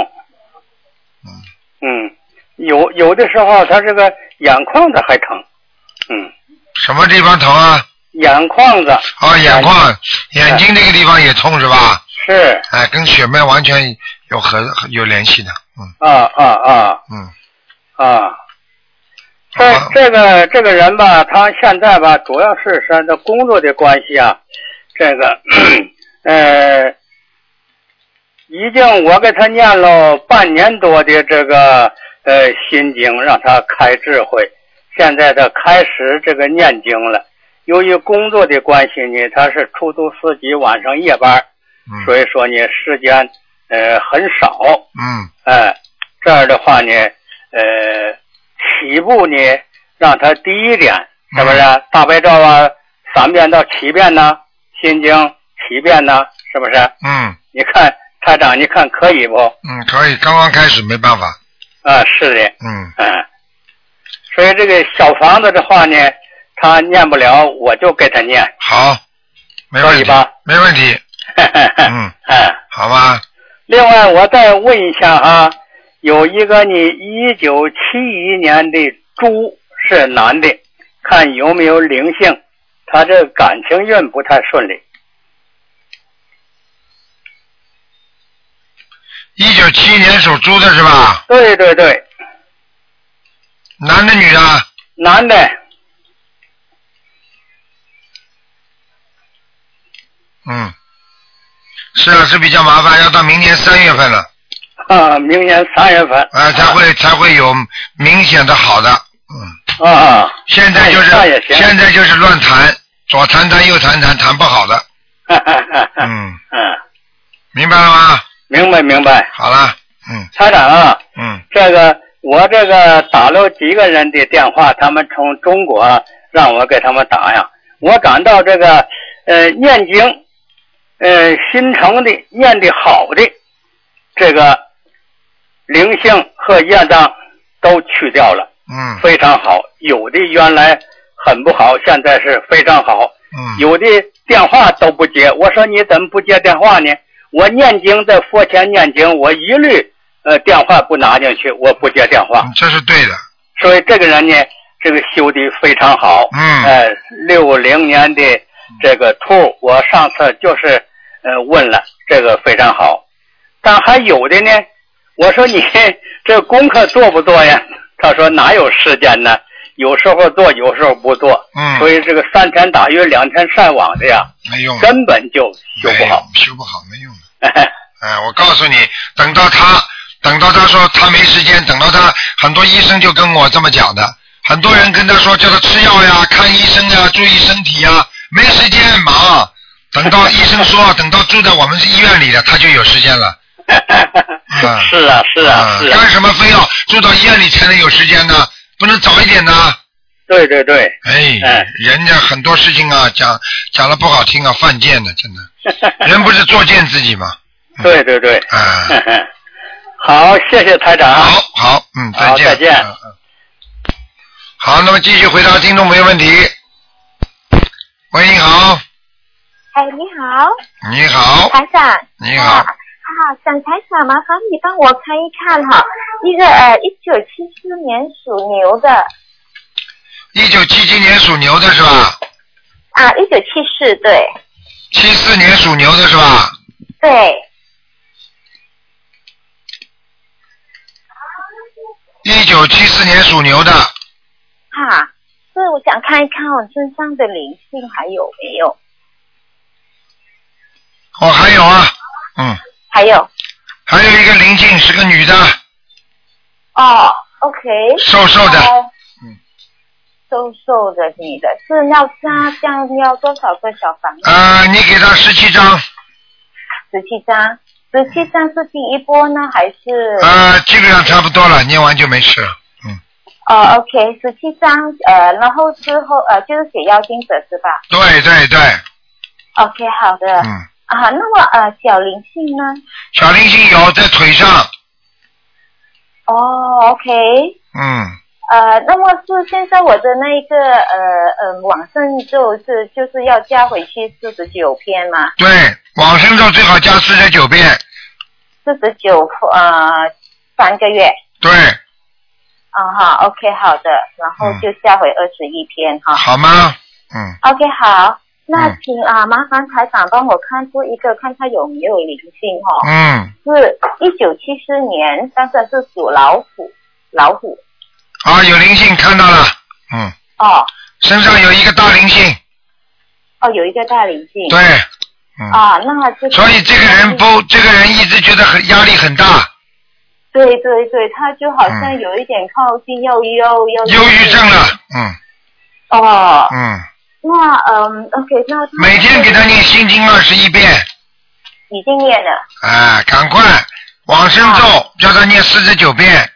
嗯。有有的时候他这个眼眶子还疼。嗯。什么地方疼啊？眼眶子。啊，眼眶、眼睛这个地方也痛是吧？是。哎，跟血脉完全有和有联系的。嗯啊啊啊。嗯。啊。这这个这个人吧，他现在吧，主要是说他工作的关系啊，这个 呃，已经我给他念了半年多的这个呃心经，让他开智慧。现在他开始这个念经了。由于工作的关系呢，他是出租司机，晚上夜班，所以说呢时间呃很少。嗯。哎，这样的话呢，呃，起步呢让他低一点，是不是？大悲咒啊，三遍到七遍呢，心经七遍呢，是不是？嗯你看台长，你看可以不？嗯，可以，刚刚开始没办法。啊，是的，嗯嗯。所以这个小房子的话呢，他念不了，我就给他念。好，没问题可以吧？没问题。嗯，哎，好吧。另外，我再问一下啊，有一个你一九七一年的猪是男的，看有没有灵性，他这感情运不太顺利。一九七一年属猪的是吧？对对对，男的女的？男的。嗯，是啊，是比较麻烦，要到明年三月份了。啊，明年三月份。啊，才会才会有明显的好的。啊啊。现在就是现在就是乱谈，左谈谈右谈谈，谈不好的。嗯，嗯，明白了吗？明白明白。好啦，嗯台长啊，嗯这个我这个打了几个人的电话，他们从中国让我给他们打呀。我感到这个呃念经，呃心诚的念的好的，这个灵性和业障都去掉了，嗯非常好。有的原来很不好，现在是非常好。嗯有的电话都不接，我说你怎么不接电话呢？我念经在佛前念经，我一律呃电话不拿进去，我不接电话。这是对的。所以这个人呢，这个修的非常好。嗯呃，六零年的这个兔，我上次就是呃问了，这个非常好。但还有的呢，我说你这功课做不做呀？他说哪有时间呢？有时候做，有时候不做。嗯所以这个三天打鱼两天晒网的呀，没用，根本就修不好。修不好没用的。哎，我告诉你，等到他，等到他说他没时间，等到他，很多医生就跟我这么讲的。很多人跟他说叫他吃药呀、看医生呀、注意身体呀，没时间忙。等到医生说，等到住在我们医院里了，他就有时间了。啊是啊，是啊，是啊。干什么非要住到医院里才能有时间呢？不能早一点呢？对对对。哎，人家很多事情啊，讲讲的不好听啊，犯贱的，真的。人不是作贱自己吗？对对对。啊。好，谢谢台长。好，好，嗯，再见。好再见嗯嗯好，那么继续回答听众朋友问题。喂，你好，哎，你好，你好，台长。你好啊，好，想台长，麻烦你帮我看一看哈，一个呃，一九七四年属牛的一九七七年属牛的是吧？啊，一九七四对，七四年属牛的是吧？对，一九七四年属牛的，哈，所以我想看一看我身上的灵性还有没有？哦，还有啊，嗯，还有还有一个灵性是个女的，哦，OK，瘦瘦的嗯瘦瘦的女的，是要加这样要多少个小房子？啊，你给她十七张，十七张，十七张是第一波呢，还是？呃，基本上差不多了，念完就没事了。哦，OK，十七张，呃，然后之后呃就是写妖精者是吧对对对，？OK，好的。嗯。啊，那么呃小灵性呢？小灵性有在腿上，哦，OK，嗯，呃，那么是现在我的那个呃呃往生就是就是要加回去四十九篇嘛，对，往生咒最好加四十九遍，四十九呃三个月。对，啊哈，OK，好的，然后就下回二十一篇哈。好吗？嗯，OK，好，那请啊、麻烦台长帮我看出一个，看他有没有灵性哦。嗯，是一九七四年，但是是属老虎，老虎。啊，有灵性看到了，嗯，哦。身上有一个大灵性，哦，有一个大灵性。对，嗯。啊，那这所以这个人不，这个人一直觉得很压力很大，对对对，他就好像有一点靠近忧忧忧忧郁症了，嗯。哦，嗯，那嗯，OK，那每天给他念心经二十一遍，已经念了，啊，赶快往生咒叫他念四十九遍，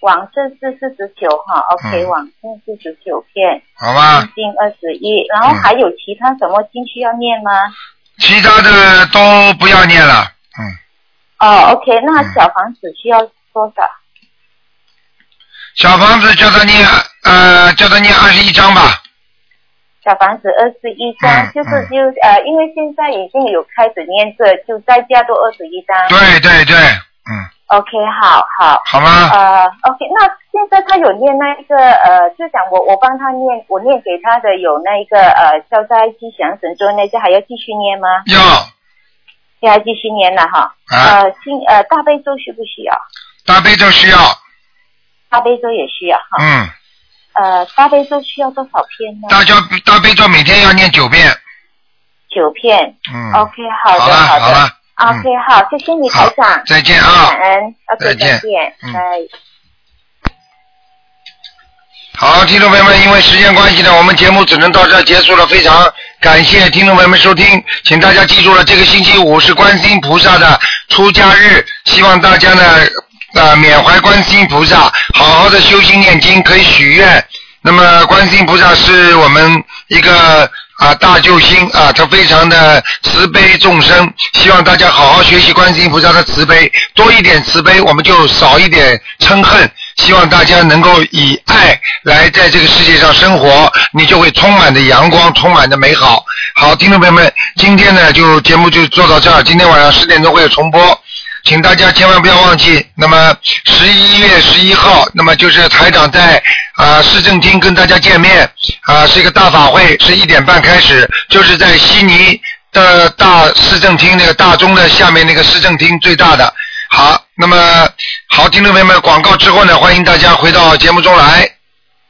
往生是四十九哈，OK，、嗯。往生四十九片，好吧？心经二十一，然后还有其他什么经需要念吗？其他的都不要念了，嗯。哦，OK，那嗯。小房子需要多少？小房子叫他念，呃，叫他念二十一章吧，小房子二十一张，嗯就是就呃，因为现在已经有开始念这，就再加多二十一张。对对对，嗯 OK，好好。好吗呃，OK，那现在他有念那一个呃，就讲我我帮他念，我念给他的有那个呃消灾吉祥神咒那些，还要继续念吗？要要继续念了哈。啊呃，新呃大悲咒需不需要？大悲咒需要，大悲咒也需要哈。嗯，呃，大悲咒需要多少篇呢？大家大悲咒每天要念九遍，九片。嗯 OK，好的好的。好了 OK，好，谢谢你台长。再见啊感恩。OK，再见见。嗯拜。好，听众朋友们，因为时间关系呢，我们节目只能到这儿结束了。非常感谢听众朋友们收听，请大家记住了，这个星期五是观世音菩萨的出家日，希望大家呢呃缅怀观世音菩萨，好好的修心念经，可以许愿。那么观世音菩萨是我们一个啊大救星啊，他非常的慈悲众生，希望大家好好学习观世音菩萨的慈悲，多一点慈悲，我们就少一点嗔恨。希望大家能够以爱来在这个世界上生活，你就会充满的阳光，充满的美好。好，听众朋友们，今天呢就节目就做到这儿，今天晚上十点钟会有重播。请大家千万不要忘记，那么十一月十一号，那么就是台长在啊、市政厅跟大家见面啊、是一个大法会，是一点半开始，就是在悉尼的大市政厅那个大钟的下面那个市政厅最大的。好，那么好，听众朋友们，广告之后呢，欢迎大家回到节目中来。